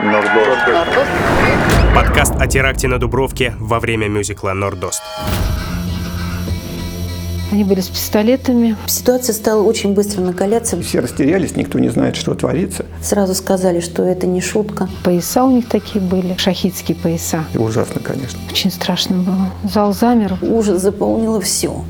Нордост. Подкаст о теракте на Дубровке во время мюзикла «Нордост». Они были с пистолетами. Ситуация стала очень быстро накаляться. Все растерялись, никто не знает, что творится. Сразу сказали, что это не шутка. Пояса у них такие были, шахидские пояса. И ужасно, конечно. Очень страшно было. Зал замер. Ужас заполнило все.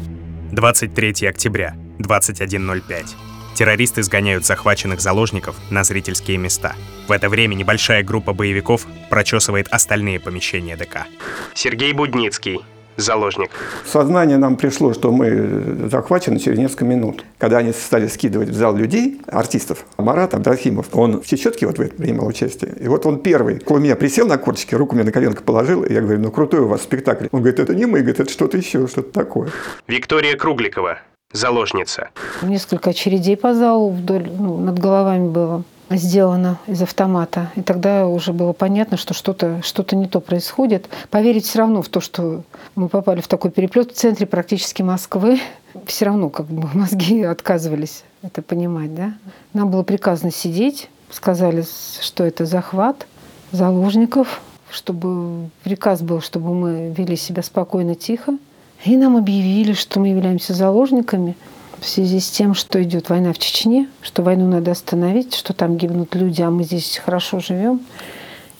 23 октября, 21.05. Террористы сгоняют захваченных заложников на зрительские места. В это время небольшая группа боевиков прочесывает остальные помещения ДК. Сергей Будницкий, заложник. Сознание нам пришло, что мы захвачены через несколько минут. Когда они стали скидывать в зал людей, артистов, Марат Абдрахимов, он в Чечетке вот в этом принимал участие. И вот он первый, около меня присел на корточки, руку мне на коленку положил, и я говорю, ну крутой у вас спектакль. Он говорит, это не мы, говорит, это что-то еще, что-то такое. Виктория Кругликова, заложница. Несколько очередей по залу вдоль, ну, над головами было сделано из автомата. И тогда уже было понятно, что что-то что не то происходит. Поверить все равно в то, что мы попали в такой переплет в центре практически Москвы, все равно как бы мозги отказывались это понимать. Да? Нам было приказано сидеть, сказали, что это захват заложников, чтобы приказ был, чтобы мы вели себя спокойно, тихо. И нам объявили, что мы являемся заложниками в связи с тем, что идет война в Чечне, что войну надо остановить, что там гибнут люди, а мы здесь хорошо живем,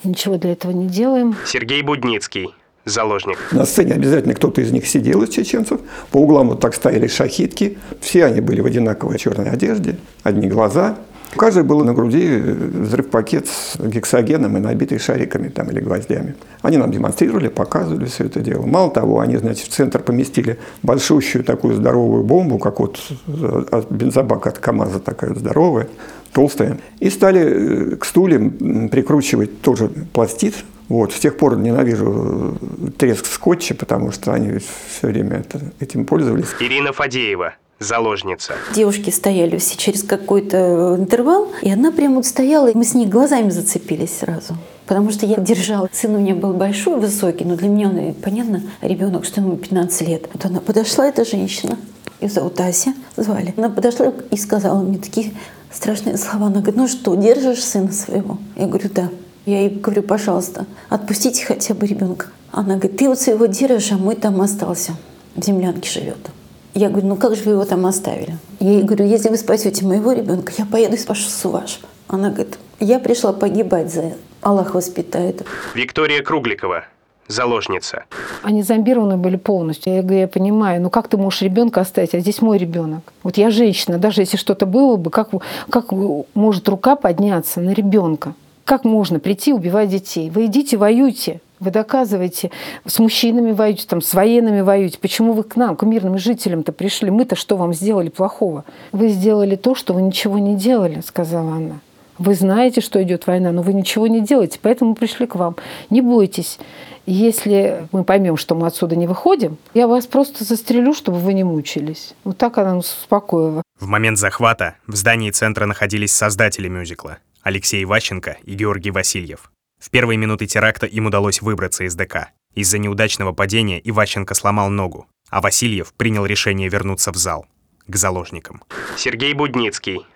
ничего для этого не делаем. Сергей Будницкий, заложник. На сцене обязательно кто-то из них сидел, из чеченцев. По углам вот так стояли шахитки. Все они были в одинаковой черной одежде, одни глаза – у каждой был на груди э, взрыв-пакет с гексогеном и набитый шариками там, или гвоздями. Они нам демонстрировали, показывали все это дело. Мало того, они, значит, в центр поместили большущую такую здоровую бомбу, как вот э, бензобак от КАМАЗа такая здоровая, толстая. И стали э, к стульям прикручивать тоже пластид, вот. С тех пор ненавижу треск скотча, потому что они все время это, этим пользовались. Ирина Фадеева, заложница. Девушки стояли все через какой-то интервал, и она прямо вот стояла, и мы с ней глазами зацепились сразу. Потому что я держала. Сын у меня был большой, высокий, но для меня он, понятно, ребенок, что ему 15 лет. Вот она подошла, эта женщина, ее зовут Ася, звали. Она подошла и сказала мне такие страшные слова. Она говорит, ну что, держишь сына своего? Я говорю, да. Я ей говорю, пожалуйста, отпустите хотя бы ребенка. Она говорит, ты вот своего держишь, а мой там остался. В землянке живет. Я говорю, ну как же вы его там оставили? Я ей говорю, если вы спасете моего ребенка, я поеду и спасу ваш. Она говорит, я пришла погибать за это. Аллах воспитает. Виктория Кругликова, заложница. Они зомбированы были полностью. Я говорю, я понимаю, ну как ты можешь ребенка оставить, а здесь мой ребенок. Вот я женщина, даже если что-то было бы, как, как может рука подняться на ребенка? Как можно прийти убивать детей? Вы идите, воюйте. Вы доказываете, с мужчинами воюете, там, с военными воюете. Почему вы к нам, к мирным жителям-то пришли? Мы-то что вам сделали плохого? Вы сделали то, что вы ничего не делали, сказала она. Вы знаете, что идет война, но вы ничего не делаете, поэтому мы пришли к вам. Не бойтесь. Если мы поймем, что мы отсюда не выходим, я вас просто застрелю, чтобы вы не мучились. Вот так она нас успокоила. В момент захвата в здании центра находились создатели мюзикла Алексей Ващенко и Георгий Васильев. В первые минуты теракта им удалось выбраться из ДК. Из-за неудачного падения Иващенко сломал ногу, а Васильев принял решение вернуться в зал, к заложникам. Сергей Будницкий,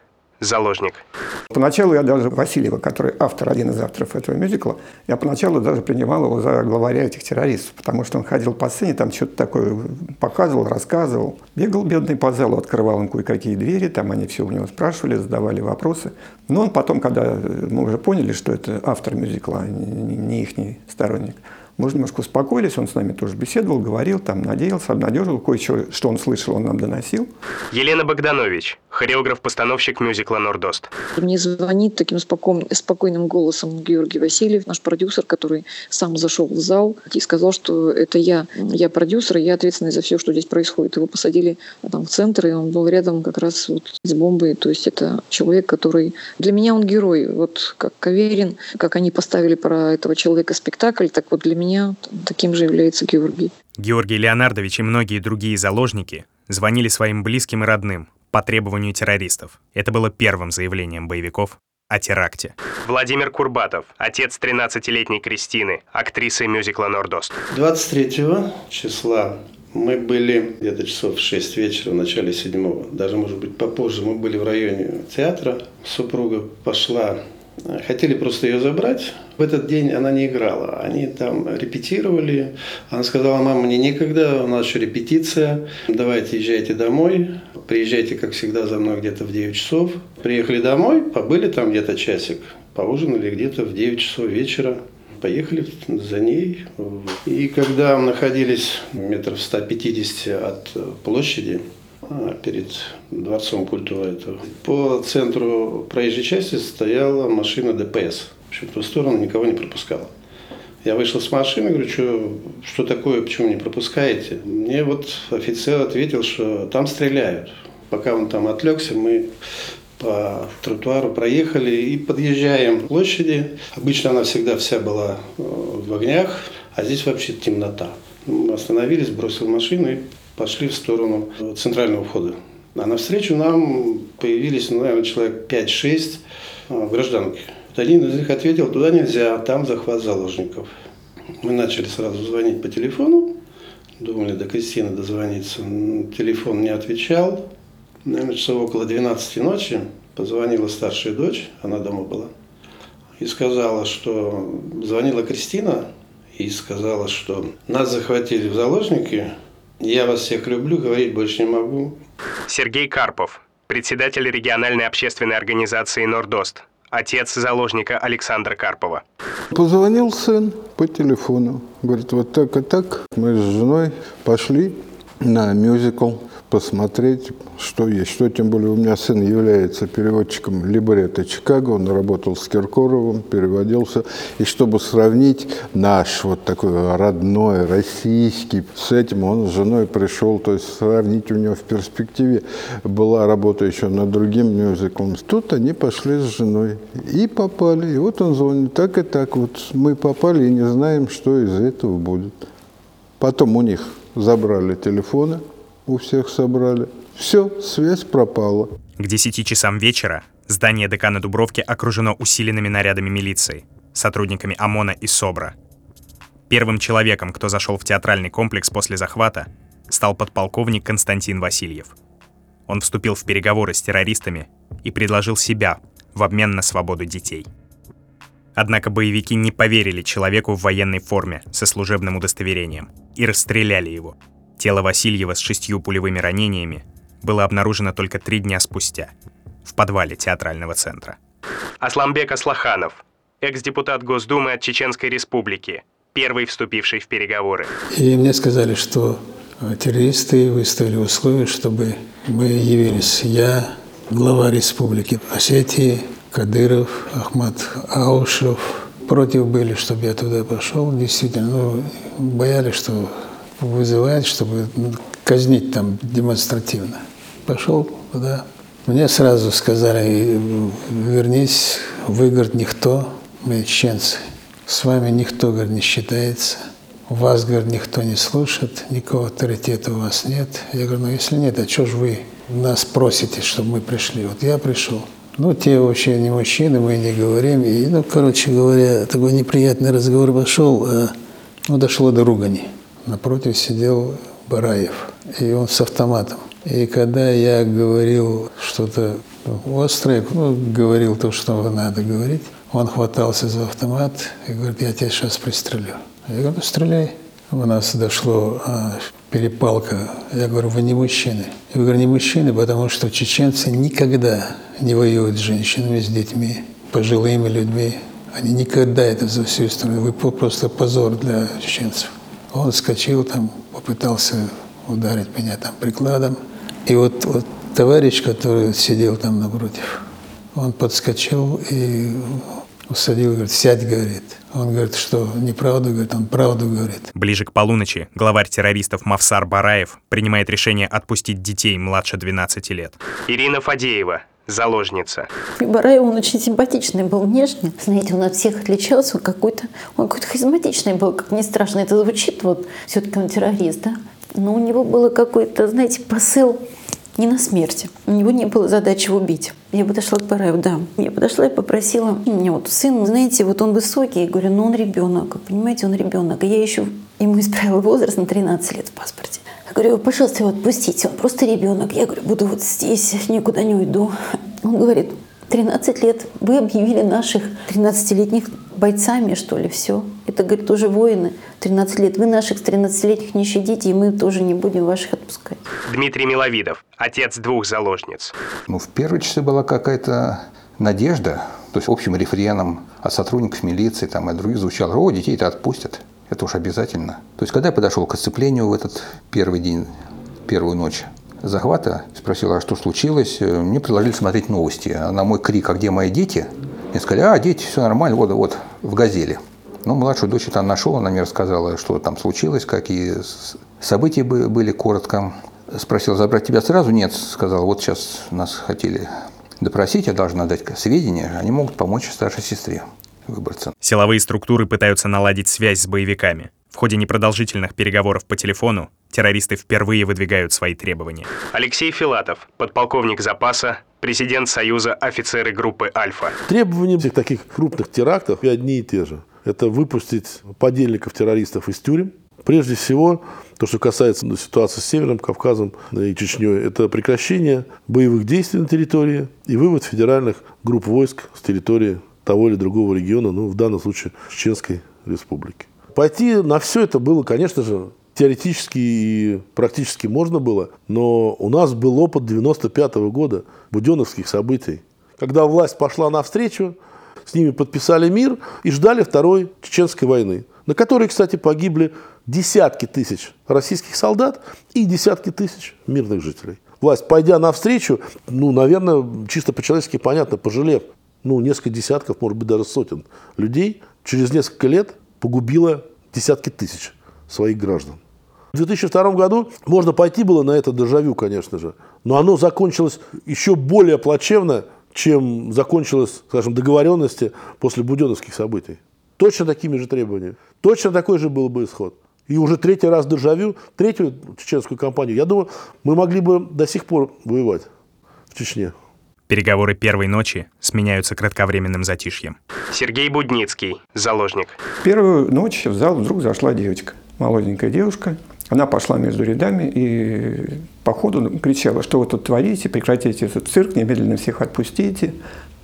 заложник. Поначалу я даже Васильева, который автор, один из авторов этого мюзикла, я поначалу даже принимал его за главаря этих террористов, потому что он ходил по сцене, там что-то такое показывал, рассказывал. Бегал бедный по залу, открывал им кое-какие двери, там они все у него спрашивали, задавали вопросы. Но он потом, когда мы уже поняли, что это автор мюзикла, а не, не их сторонник, мы уже немножко успокоились, он с нами тоже беседовал, говорил, там, надеялся, обнадеживал, кое-что, что он слышал, он нам доносил. Елена Богданович, хореограф-постановщик мюзикла «Нордост». Мне звонит таким спокойным, спокойным голосом Георгий Васильев, наш продюсер, который сам зашел в зал и сказал, что это я, я продюсер, я ответственный за все, что здесь происходит. Его посадили там в центр, и он был рядом как раз вот с бомбой. То есть это человек, который... Для меня он герой. Вот как Каверин, как они поставили про этого человека спектакль, так вот для меня меня таким же является Георгий. Георгий Леонардович и многие другие заложники звонили своим близким и родным по требованию террористов. Это было первым заявлением боевиков о теракте. Владимир Курбатов, отец 13-летней Кристины, актрисы мюзикла «Нордост». 23 числа мы были где-то часов в 6 вечера, в начале 7 даже, может быть, попозже. Мы были в районе театра. Супруга пошла Хотели просто ее забрать. В этот день она не играла. Они там репетировали. Она сказала, мама, мне некогда, у нас еще репетиция. Давайте езжайте домой. Приезжайте, как всегда, за мной где-то в 9 часов. Приехали домой, побыли там где-то часик. Поужинали где-то в 9 часов вечера. Поехали за ней. И когда находились метров 150 от площади, перед дворцом культуры. По центру проезжей части стояла машина ДПС. В общем, в ту сторону никого не пропускала. Я вышел с машины, говорю, что, что такое, почему не пропускаете? Мне вот офицер ответил, что там стреляют. Пока он там отвлекся, мы по тротуару проехали и подъезжаем к площади. Обычно она всегда вся была э, в огнях, а здесь вообще темнота. Мы остановились, бросил машину и пошли в сторону центрального входа. А навстречу нам появились, ну, наверное, человек 5-6 а, гражданки. Вот один из них ответил, туда нельзя, там захват заложников. Мы начали сразу звонить по телефону, думали до Кристины дозвониться. Телефон не отвечал. Наверное, часов около 12 ночи позвонила старшая дочь, она дома была, и сказала, что звонила Кристина и сказала, что нас захватили в заложники, я вас всех люблю, говорить больше не могу. Сергей Карпов, председатель региональной общественной организации «Нордост», отец заложника Александра Карпова. Позвонил сын по телефону. Говорит, вот так и так мы с женой пошли на мюзикл посмотреть, что есть. Что тем более у меня сын является переводчиком либретто Чикаго, он работал с Киркоровым, переводился. И чтобы сравнить наш вот такой родной, российский с этим, он с женой пришел, то есть сравнить у него в перспективе была работа еще над другим мюзиклом. Тут они пошли с женой и попали. И вот он звонит, так и так, вот мы попали и не знаем, что из этого будет. Потом у них забрали телефоны, у всех собрали. Все, связь пропала. К 10 часам вечера здание ДК на Дубровке окружено усиленными нарядами милиции, сотрудниками ОМОНа и СОБРа. Первым человеком, кто зашел в театральный комплекс после захвата, стал подполковник Константин Васильев. Он вступил в переговоры с террористами и предложил себя в обмен на свободу детей. Однако боевики не поверили человеку в военной форме со служебным удостоверением и расстреляли его – Тело Васильева с шестью пулевыми ранениями было обнаружено только три дня спустя в подвале театрального центра. Асламбек Аслаханов, экс-депутат Госдумы от Чеченской Республики, первый вступивший в переговоры. И мне сказали, что э, террористы выставили условия, чтобы мы явились. Я, глава республики Осетии, Кадыров, Ахмад Аушев, против были, чтобы я туда пошел. Действительно, ну, боялись, что вызывает, чтобы казнить там демонстративно. Пошел туда. Мне сразу сказали, вернись, вы, никто, мы чеченцы. С вами никто, говорит, не считается. Вас, говорит, никто не слушает, никакого авторитета у вас нет. Я говорю, ну если нет, а что же вы нас просите, чтобы мы пришли? Вот я пришел. Ну, те вообще не мужчины, мы не говорим. И, ну, короче говоря, такой неприятный разговор пошел, а, ну, дошло до ругани напротив сидел Бараев, и он с автоматом. И когда я говорил что-то острое, ну, говорил то, что надо говорить, он хватался за автомат и говорит, я тебя сейчас пристрелю. Я говорю, ну, стреляй. У нас дошло а, перепалка. Я говорю, вы не мужчины. Я говорю, не мужчины, потому что чеченцы никогда не воюют с женщинами, с детьми, пожилыми людьми. Они никогда это за всю страну. Вы просто позор для чеченцев. Он вскочил там, попытался ударить меня там прикладом. И вот, вот товарищ, который сидел там напротив, он подскочил и усадил, говорит, сядь, говорит. Он говорит, что неправду, говорит, он правду говорит. Ближе к полуночи главарь террористов Мавсар Бараев принимает решение отпустить детей младше 12 лет. Ирина Фадеева, заложница. Бараев, он очень симпатичный был, внешне. Знаете, он от всех отличался, какой-то, он какой-то харизматичный был, как не страшно это звучит, вот все-таки он террорист, да? Но у него было какой-то, знаете, посыл не на смерти. У него не было задачи убить. Я подошла к Бараеву, да. Я подошла и попросила, у меня вот сын, знаете, вот он высокий, я говорю, ну он ребенок, понимаете, он ребенок. И я еще ему исправила возраст на 13 лет в паспорте. Я говорю, пожалуйста, его отпустите, он просто ребенок. Я говорю, буду вот здесь, никуда не уйду. Он говорит, 13 лет вы объявили наших 13-летних бойцами, что ли, все. Это, говорит, уже воины. 13 лет. Вы наших 13-летних не щадите, и мы тоже не будем ваших отпускать. Дмитрий Миловидов, отец двух заложниц. Ну, в первые часы была какая-то надежда, то есть общим рефреном от сотрудников милиции там, и других звучало, о, детей-то отпустят. Это уж обязательно. То есть, когда я подошел к оцеплению в этот первый день, первую ночь, захвата, спросил, а что случилось, мне предложили смотреть новости. А на мой крик, а где мои дети? Мне сказали, а, дети, все нормально, вот, вот, в «Газели». Ну, младшую дочь там нашел, она мне рассказала, что там случилось, какие события были коротко. Спросил, забрать тебя сразу? Нет, сказал, вот сейчас нас хотели допросить, я должна дать сведения, они могут помочь старшей сестре выбраться. Силовые структуры пытаются наладить связь с боевиками. В ходе непродолжительных переговоров по телефону террористы впервые выдвигают свои требования. Алексей Филатов, подполковник запаса, президент Союза офицеры группы «Альфа». Требования всех таких крупных терактов одни и те же. Это выпустить подельников террористов из тюрем. Прежде всего, то, что касается ситуации с Северным Кавказом и Чечней, это прекращение боевых действий на территории и вывод федеральных групп войск с территории того или другого региона, ну, в данном случае Чеченской республики. Пойти на все это было, конечно же, теоретически и практически можно было, но у нас был опыт 95 -го года, буденовских событий, когда власть пошла навстречу, с ними подписали мир и ждали Второй Чеченской войны, на которой, кстати, погибли десятки тысяч российских солдат и десятки тысяч мирных жителей. Власть, пойдя навстречу, ну, наверное, чисто по-человечески понятно, пожалев, ну, несколько десятков, может быть, даже сотен людей, через несколько лет погубила десятки тысяч своих граждан. В 2002 году можно пойти было на это дежавю, конечно же, но оно закончилось еще более плачевно, чем закончилось, скажем, договоренности после буденовских событий. Точно такими же требованиями. Точно такой же был бы исход. И уже третий раз дежавю, третью чеченскую кампанию, я думаю, мы могли бы до сих пор воевать в Чечне. Переговоры первой ночи сменяются кратковременным затишьем. Сергей Будницкий, заложник. Первую ночь в зал вдруг зашла девочка, молоденькая девушка. Она пошла между рядами и по ходу кричала, что вы тут творите, прекратите этот цирк, немедленно всех отпустите.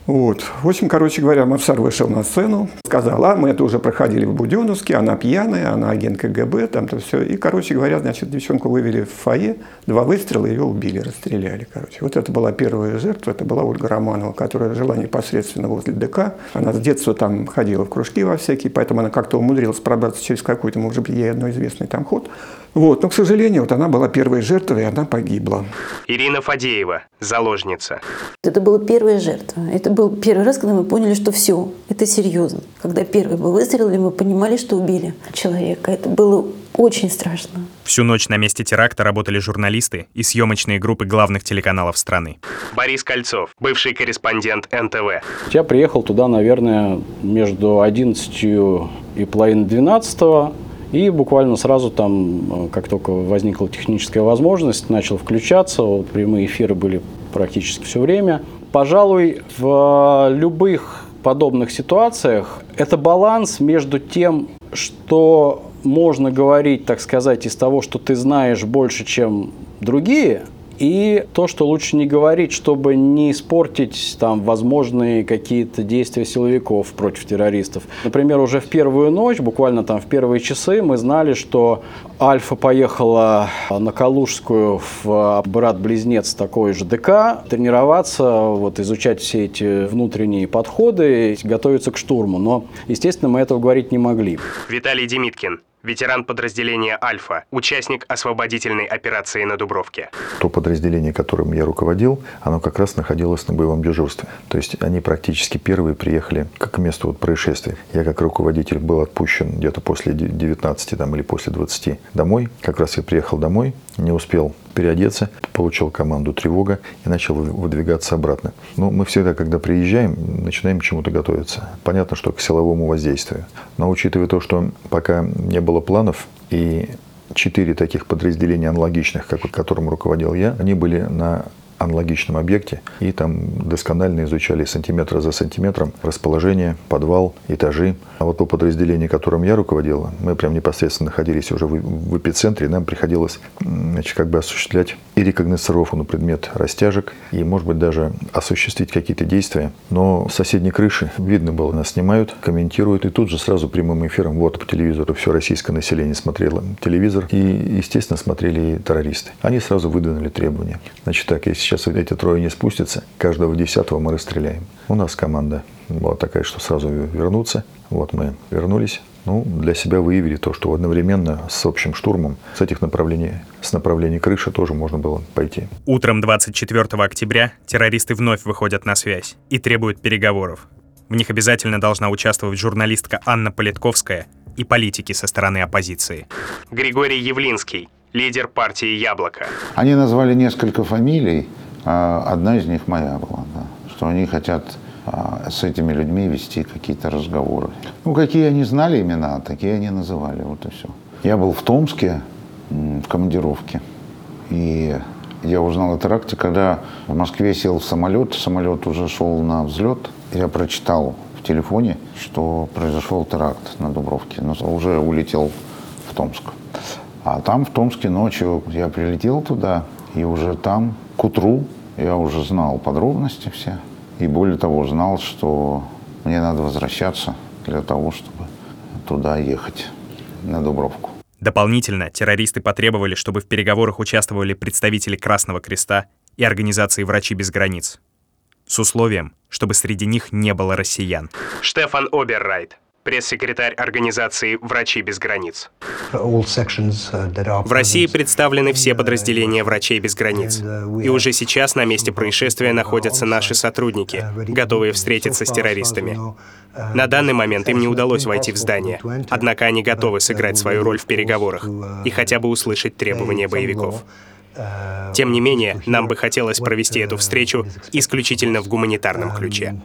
Вот. В общем, короче говоря, Мавсар вышел на сцену, сказал, а мы это уже проходили в Буденовске, она пьяная, она агент КГБ, там-то все. И, короче говоря, значит, девчонку вывели в фойе, два выстрела, ее убили, расстреляли, короче. Вот это была первая жертва, это была Ольга Романова, которая жила непосредственно возле ДК. Она с детства там ходила в кружки во всякие, поэтому она как-то умудрилась пробраться через какой-то, может быть, ей одно известный там ход. Вот. Но, к сожалению, вот она была первой жертвой, и она погибла. Ирина Фадеева, заложница. Это была первая жертва. Это был первый раз, когда мы поняли, что все, это серьезно. Когда первый был выстрел, мы понимали, что убили человека. Это было очень страшно. Всю ночь на месте теракта работали журналисты и съемочные группы главных телеканалов страны. Борис Кольцов, бывший корреспондент НТВ. Я приехал туда, наверное, между 11 и половиной 12 и буквально сразу там, как только возникла техническая возможность, начал включаться. Вот прямые эфиры были практически все время. Пожалуй, в любых подобных ситуациях это баланс между тем, что можно говорить, так сказать, из того, что ты знаешь больше, чем другие, и то, что лучше не говорить, чтобы не испортить там возможные какие-то действия силовиков против террористов. Например, уже в первую ночь, буквально там в первые часы, мы знали, что Альфа поехала на Калужскую в брат-близнец такой же ДК тренироваться, вот, изучать все эти внутренние подходы, готовиться к штурму. Но, естественно, мы этого говорить не могли. Виталий Демиткин, ветеран подразделения «Альфа», участник освободительной операции на Дубровке. То подразделение, которым я руководил, оно как раз находилось на боевом дежурстве. То есть они практически первые приехали к месту вот происшествия. Я как руководитель был отпущен где-то после 19 там, или после 20 домой. Как раз я приехал домой, не успел переодеться, получил команду тревога и начал выдвигаться обратно. Но мы всегда, когда приезжаем, начинаем чему-то готовиться. Понятно, что к силовому воздействию. Но учитывая то, что пока не было планов и четыре таких подразделения аналогичных, как которым руководил я, они были на аналогичном объекте и там досконально изучали сантиметр за сантиметром расположение, подвал, этажи. А вот по подразделению, которым я руководил, мы прям непосредственно находились уже в, в эпицентре, нам приходилось значит, как бы осуществлять и рекогносцировку на предмет растяжек, и, может быть, даже осуществить какие-то действия. Но с соседней крыши видно было, нас снимают, комментируют, и тут же сразу прямым эфиром, вот по телевизору все российское население смотрело телевизор, и, естественно, смотрели и террористы. Они сразу выдвинули требования. Значит так, если сейчас эти трое не спустятся, каждого десятого мы расстреляем. У нас команда была такая, что сразу вернуться. Вот мы вернулись. Ну, для себя выявили то, что одновременно с общим штурмом с этих направлений, с направления крыши тоже можно было пойти. Утром 24 октября террористы вновь выходят на связь и требуют переговоров. В них обязательно должна участвовать журналистка Анна Политковская и политики со стороны оппозиции. Григорий Явлинский, лидер партии «Яблоко». Они назвали несколько фамилий, а одна из них моя была, да, что они хотят а, с этими людьми вести какие-то разговоры. Ну, какие они знали имена, такие они называли, вот и все. Я был в Томске в командировке, и я узнал о теракте, когда в Москве сел в самолет, самолет уже шел на взлет. Я прочитал в телефоне, что произошел теракт на Дубровке, но уже улетел в Томск. А там в Томске ночью я прилетел туда, и уже там к утру я уже знал подробности все. И более того, знал, что мне надо возвращаться для того, чтобы туда ехать, на Дубровку. Дополнительно террористы потребовали, чтобы в переговорах участвовали представители Красного Креста и организации «Врачи без границ» с условием, чтобы среди них не было россиян. Штефан Оберрайт, пресс-секретарь организации «Врачи без границ». В России представлены все подразделения «Врачей без границ». И уже сейчас на месте происшествия находятся наши сотрудники, готовые встретиться с террористами. На данный момент им не удалось войти в здание, однако они готовы сыграть свою роль в переговорах и хотя бы услышать требования боевиков. Тем не менее, нам бы хотелось провести эту встречу исключительно в гуманитарном ключе.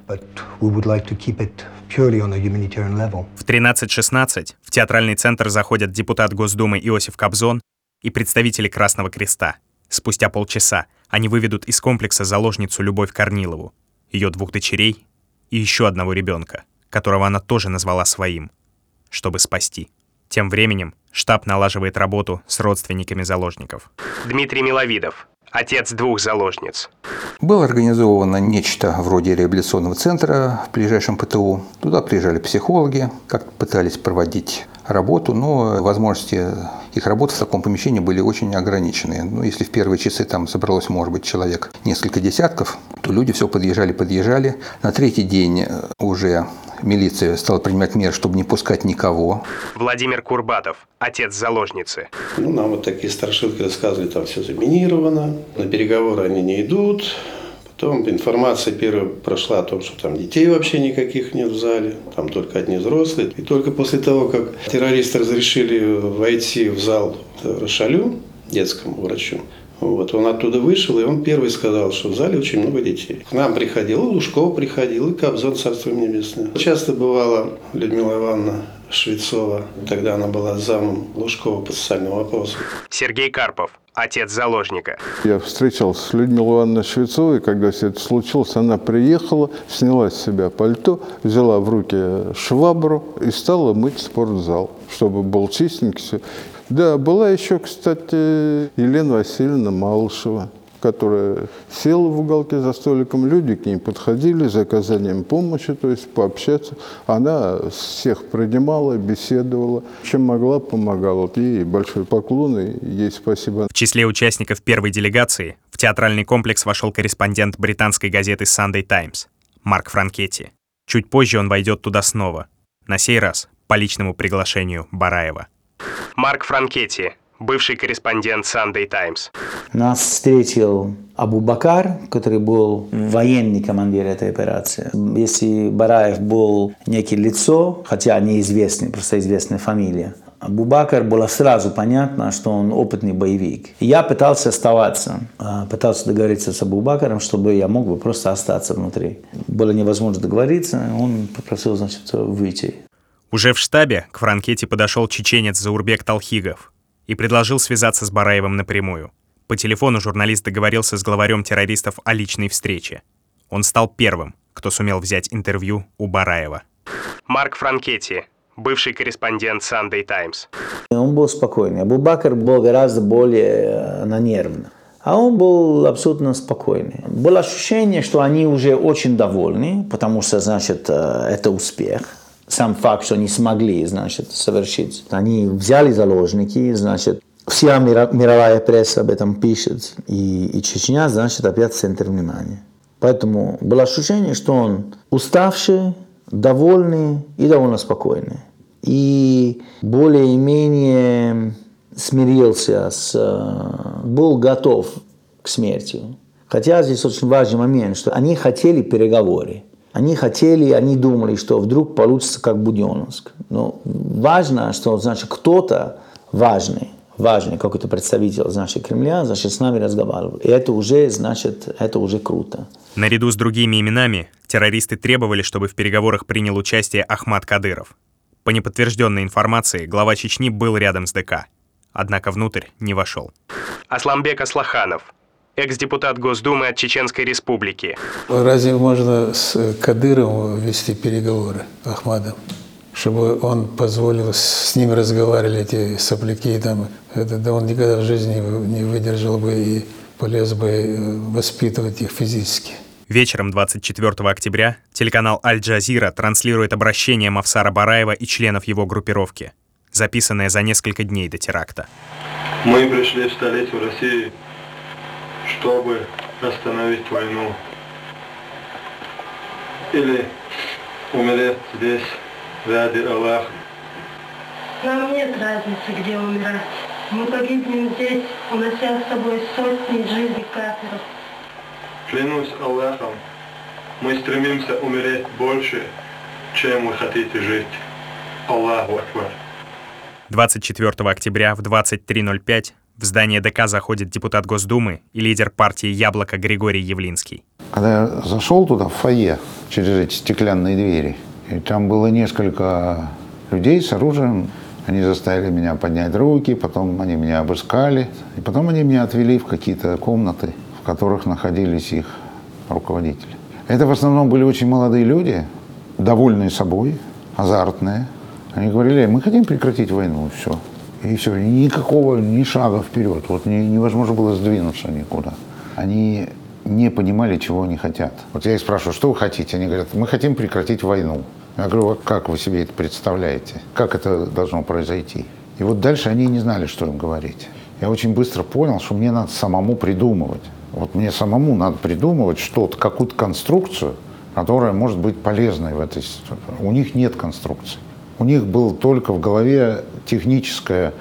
В 13.16 в театральный центр заходят депутат Госдумы Иосиф Кобзон и представители Красного Креста. Спустя полчаса они выведут из комплекса заложницу Любовь Корнилову, ее двух дочерей и еще одного ребенка, которого она тоже назвала своим, чтобы спасти. Тем временем штаб налаживает работу с родственниками заложников. Дмитрий Миловидов, отец двух заложниц. Было организовано нечто вроде реабилитационного центра в ближайшем ПТУ. Туда приезжали психологи, как пытались проводить работу, но возможности их работы в таком помещении были очень ограничены. Ну, если в первые часы там собралось, может быть, человек несколько десятков, то люди все подъезжали, подъезжали. На третий день уже милиция стала принимать меры, чтобы не пускать никого. Владимир Курбатов, отец заложницы. Ну, нам вот такие страшилки рассказывали, там все заминировано, на переговоры они не идут. Потом информация первая прошла о том, что там детей вообще никаких нет в зале, там только одни взрослые. И только после того, как террористы разрешили войти в зал Рошалю, детскому врачу, вот, он оттуда вышел, и он первый сказал, что в зале очень много детей. К нам приходил, и Лужков приходил, и Кобзон, царство небесное. Часто бывала Людмила Ивановна Швецова, тогда она была замом Лужкова по социальным вопросам. Сергей Карпов, отец заложника. Я встречался с Людмилой Ивановной Швецовой, когда все это случилось, она приехала, сняла с себя пальто, взяла в руки швабру и стала мыть спортзал, чтобы был чистенький все. Да, была еще, кстати, Елена Васильевна Малышева, которая села в уголке за столиком, люди к ней подходили за оказанием помощи, то есть пообщаться. Она всех принимала, беседовала, чем могла, помогала. Вот ей большой поклон и ей спасибо. В числе участников первой делегации в театральный комплекс вошел корреспондент британской газеты Sunday Times Марк Франкетти. Чуть позже он войдет туда снова, на сей раз по личному приглашению Бараева. Марк Франкетти, бывший корреспондент Sunday Times. Нас встретил Абу Бакар, который был военный командир этой операции. Если Бараев был некий лицо, хотя неизвестный, просто известная фамилия, Абу Бакар было сразу понятно, что он опытный боевик. Я пытался оставаться, а, пытался договориться с Абу Бакаром, чтобы я мог бы просто остаться внутри. Было невозможно договориться, он попросил, значит, выйти. Уже в штабе к Франкете подошел чеченец Заурбек Талхигов и предложил связаться с Бараевым напрямую. По телефону журналист договорился с главарем террористов о личной встрече. Он стал первым, кто сумел взять интервью у Бараева. Марк Франкетти, бывший корреспондент Sunday Times. Он был спокойный. Абу Бакр был гораздо более э, на нервно. А он был абсолютно спокойный. Было ощущение, что они уже очень довольны, потому что, значит, э, это успех. Сам факт, что они смогли, значит, совершить. Они взяли заложники, значит, вся мировая пресса об этом пишет, и, и Чечня, значит, опять центр внимания. Поэтому было ощущение, что он уставший, довольный и довольно спокойный. И более-менее смирился с... Э, был готов к смерти. Хотя здесь очень важный момент, что они хотели переговоры. Они хотели, они думали, что вдруг получится как Буденновск. Но важно, что значит кто-то важный, важный какой-то представитель значит, Кремля, значит, с нами разговаривал. И это уже, значит, это уже круто. Наряду с другими именами террористы требовали, чтобы в переговорах принял участие Ахмад Кадыров. По неподтвержденной информации, глава Чечни был рядом с ДК однако внутрь не вошел. Асламбек Аслаханов, экс-депутат Госдумы от Чеченской Республики. Разве можно с Кадыровым вести переговоры, Ахмадом? Чтобы он позволил с ним разговаривать, эти сопляки там. Это, да он никогда в жизни не выдержал бы и полез бы э, воспитывать их физически. Вечером 24 октября телеканал «Аль-Джазира» транслирует обращение Мавсара Бараева и членов его группировки записанное за несколько дней до теракта. Мы пришли в столицу России, чтобы остановить войну. Или умереть здесь ради Аллаха. Нам нет разницы, где умирать. Мы погибнем здесь, унося с собой сотни жизней кафиров. Клянусь Аллахом, мы стремимся умереть больше, чем вы хотите жить. Аллаху Акбар. 24 октября в 23.05 в здание ДК заходит депутат Госдумы и лидер партии «Яблоко» Григорий Явлинский. Когда я зашел туда, в фойе, через эти стеклянные двери, и там было несколько людей с оружием, они заставили меня поднять руки, потом они меня обыскали, и потом они меня отвели в какие-то комнаты, в которых находились их руководители. Это в основном были очень молодые люди, довольные собой, азартные, они говорили, мы хотим прекратить войну, все. И все, никакого ни шага вперед. Вот невозможно было сдвинуться никуда. Они не понимали, чего они хотят. Вот я их спрашиваю, что вы хотите? Они говорят, мы хотим прекратить войну. Я говорю, а как вы себе это представляете? Как это должно произойти? И вот дальше они не знали, что им говорить. Я очень быстро понял, что мне надо самому придумывать. Вот мне самому надо придумывать что-то, какую-то конструкцию, которая может быть полезной в этой ситуации. У них нет конструкции. У них был только в голове техническая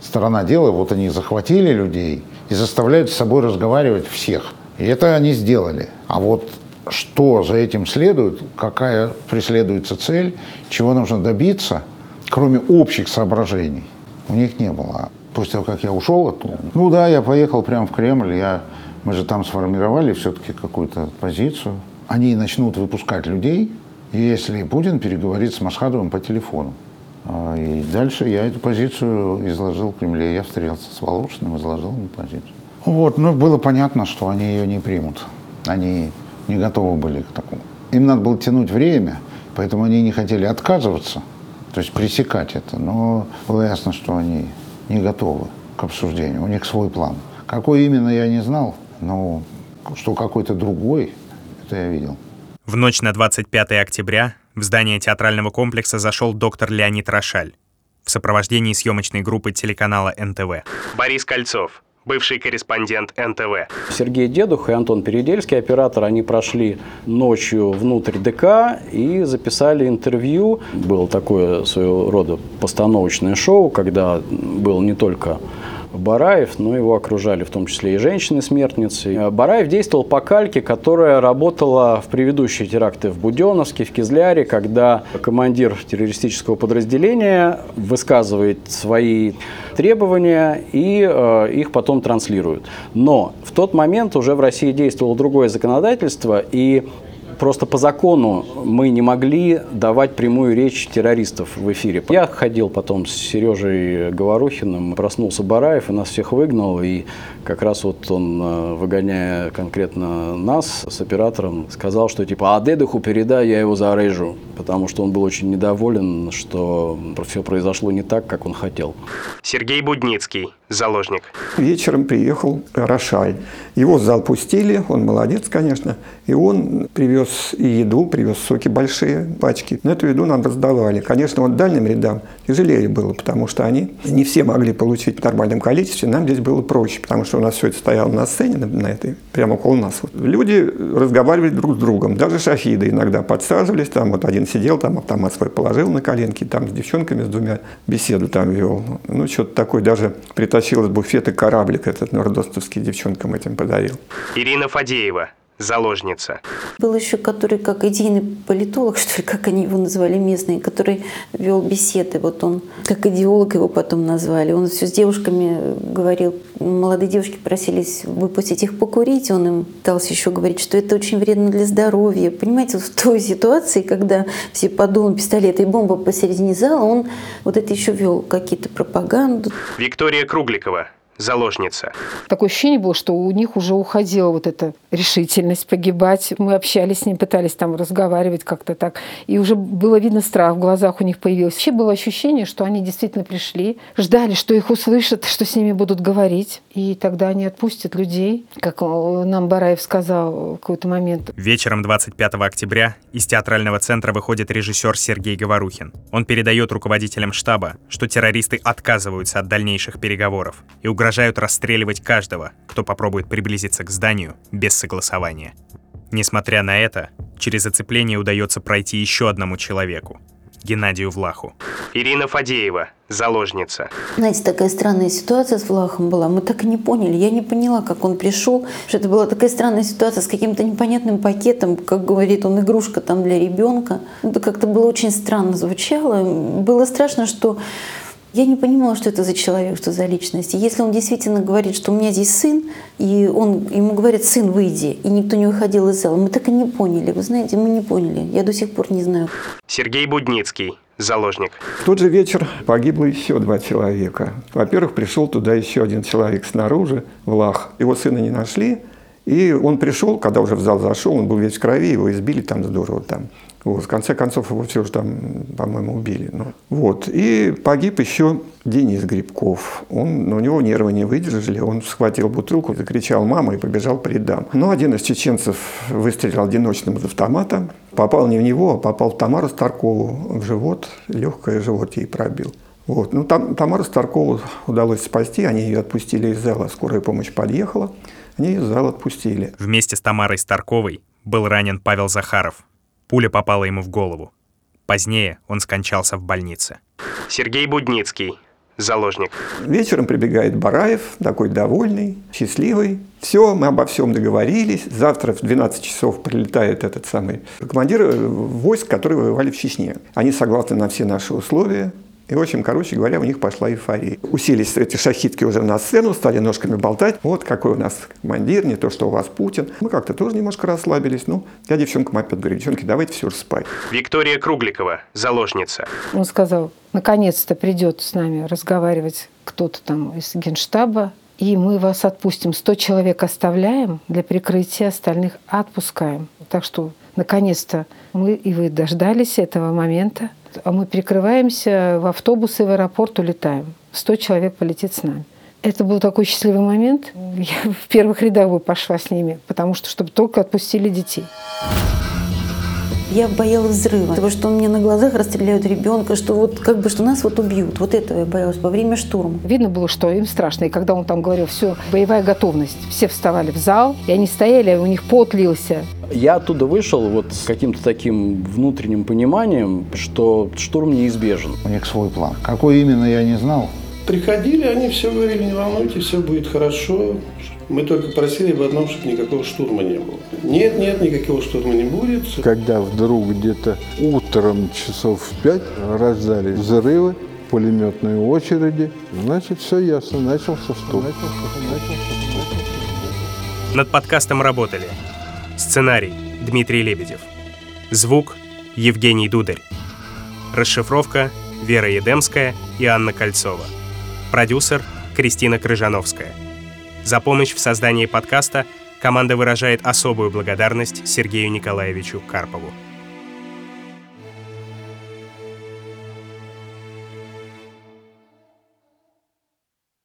сторона дела. Вот они захватили людей и заставляют с собой разговаривать всех. И это они сделали. А вот что за этим следует, какая преследуется цель, чего нужно добиться, кроме общих соображений, у них не было. После того, как я ушел оттуда, ну да, я поехал прямо в Кремль, я, мы же там сформировали все-таки какую-то позицию. Они начнут выпускать людей, если Путин переговорит с Масхадовым по телефону. А, и дальше я эту позицию изложил в Кремле. Я встретился с Волошиным, изложил ему позицию. Вот, но было понятно, что они ее не примут. Они не готовы были к такому. Им надо было тянуть время, поэтому они не хотели отказываться, то есть пресекать это. Но было ясно, что они не готовы к обсуждению. У них свой план. Какой именно, я не знал, но что какой-то другой, это я видел. В ночь на 25 октября в здание театрального комплекса зашел доктор Леонид Рошаль в сопровождении съемочной группы телеканала НТВ. Борис Кольцов, бывший корреспондент НТВ. Сергей Дедух и Антон Передельский, оператор, они прошли ночью внутрь ДК и записали интервью. Было такое своего рода постановочное шоу, когда был не только Бараев, но его окружали в том числе и женщины-смертницы. Э, Бараев действовал по кальке, которая работала в предыдущие теракты в Буденновске, в Кизляре, когда командир террористического подразделения высказывает свои требования и э, их потом транслируют. Но в тот момент уже в России действовало другое законодательство, и Просто по закону мы не могли давать прямую речь террористов в эфире. Я ходил потом с Сережей Говорухиным, проснулся Бараев и нас всех выгнал. И как раз вот он, э, выгоняя конкретно нас с оператором, сказал, что типа «А Дедуху передай, я его зарежу». Потому что он был очень недоволен, что все произошло не так, как он хотел. Сергей Будницкий, заложник. Вечером приехал Рошаль. Его в зал пустили, он молодец, конечно. И он привез и еду, привез соки большие, пачки. Но эту еду нам раздавали. Конечно, вот дальним рядам тяжелее было, потому что они не все могли получить в нормальном количестве. Нам здесь было проще, потому что у нас все это стояло на сцене, на этой, прямо около нас. Вот. Люди разговаривали друг с другом. Даже шахиды иногда подсаживались. Там вот один сидел, там автомат свой положил на коленки, там с девчонками, с двумя беседу там вел. Ну, что-то такое. Даже притащил из буфета кораблик этот нордостовский девчонкам этим подарил. Ирина Фадеева, заложница. Был еще, который как идейный политолог, что ли, как они его назвали местные, который вел беседы. Вот он, как идеолог его потом назвали. Он все с девушками говорил. Молодые девушки просились выпустить их покурить. Он им пытался еще говорить, что это очень вредно для здоровья. Понимаете, в той ситуации, когда все подумали пистолеты и бомба посередине зала, он вот это еще вел какие-то пропаганду. Виктория Кругликова, заложница. Такое ощущение было, что у них уже уходила вот эта решительность погибать. Мы общались с ним, пытались там разговаривать как-то так. И уже было видно страх в глазах у них появился. Вообще было ощущение, что они действительно пришли, ждали, что их услышат, что с ними будут говорить. И тогда они отпустят людей, как нам Бараев сказал в какой-то момент. Вечером 25 октября из театрального центра выходит режиссер Сергей Говорухин. Он передает руководителям штаба, что террористы отказываются от дальнейших переговоров и угрожают расстреливать каждого, кто попробует приблизиться к зданию без согласования. Несмотря на это, через оцепление удается пройти еще одному человеку – Геннадию Влаху. Ирина Фадеева, заложница. Знаете, такая странная ситуация с Влахом была. Мы так и не поняли. Я не поняла, как он пришел. Что это была такая странная ситуация с каким-то непонятным пакетом. Как говорит он, игрушка там для ребенка. Это как-то было очень странно звучало. Было страшно, что я не понимала, что это за человек, что за личность. И если он действительно говорит, что у меня здесь сын, и он, ему говорят, сын, выйди, и никто не выходил из зала, мы так и не поняли. Вы знаете, мы не поняли. Я до сих пор не знаю. Сергей Будницкий, заложник. В тот же вечер погибло еще два человека. Во-первых, пришел туда еще один человек снаружи, Влах. Его сына не нашли, и он пришел, когда уже в зал зашел, он был весь в крови, его избили там здорово там. Вот, в конце концов, его все же там, по-моему, убили. Ну, вот. И погиб еще Денис Грибков. Он, ну, у него нервы не выдержали, он схватил бутылку, закричал «мама» и побежал по рядам. Но один из чеченцев выстрелил одиночным из автомата. Попал не в него, а попал в Тамару Старкову в живот, легкое живот ей пробил. Вот. Ну, там, Тамару Старкову удалось спасти, они ее отпустили из зала, скорая помощь подъехала, они зала отпустили. Вместе с Тамарой Старковой был ранен Павел Захаров, Пуля попала ему в голову. Позднее он скончался в больнице. Сергей Будницкий, заложник. Вечером прибегает Бараев, такой довольный, счастливый. Все, мы обо всем договорились. Завтра в 12 часов прилетает этот самый командир войск, которые воевали в Чечне. Они согласны на все наши условия. И, в общем, короче говоря, у них пошла эйфория. Уселись эти шахитки уже на сцену, стали ножками болтать. Вот какой у нас командир, не то, что у вас Путин. Мы как-то тоже немножко расслабились. Ну, я девчонкам опять говорю, девчонки, давайте все же спать. Виктория Кругликова, заложница. Он сказал, наконец-то придет с нами разговаривать кто-то там из генштаба, и мы вас отпустим. 100 человек оставляем для прикрытия, остальных отпускаем. Так что, наконец-то, мы и вы дождались этого момента а мы перекрываемся в автобусы, в аэропорт улетаем. Сто человек полетит с нами. Это был такой счастливый момент. Я в первых рядах бы пошла с ними, потому что чтобы только отпустили детей. Я боялась взрыва, того, что мне на глазах расстреляют ребенка, что вот как бы что нас вот убьют. Вот этого я боялась во время штурма. Видно было, что им страшно. И когда он там говорил, все, боевая готовность, все вставали в зал, и они стояли, а у них пот лился. Я оттуда вышел вот с каким-то таким внутренним пониманием, что штурм неизбежен. У них свой план. Какой именно, я не знал. Приходили, они все говорили, не волнуйтесь, все будет хорошо. Мы только просили в одном, чтобы никакого штурма не было. Нет, нет, никакого штурма не будет. Когда вдруг где-то утром часов в пять раздались взрывы, пулеметные очереди, значит, все ясно, начался штурм. Над подкастом работали Сценарий Дмитрий Лебедев. Звук – Евгений Дударь. Расшифровка – Вера Едемская и Анна Кольцова. Продюсер – Кристина Крыжановская. За помощь в создании подкаста команда выражает особую благодарность Сергею Николаевичу Карпову.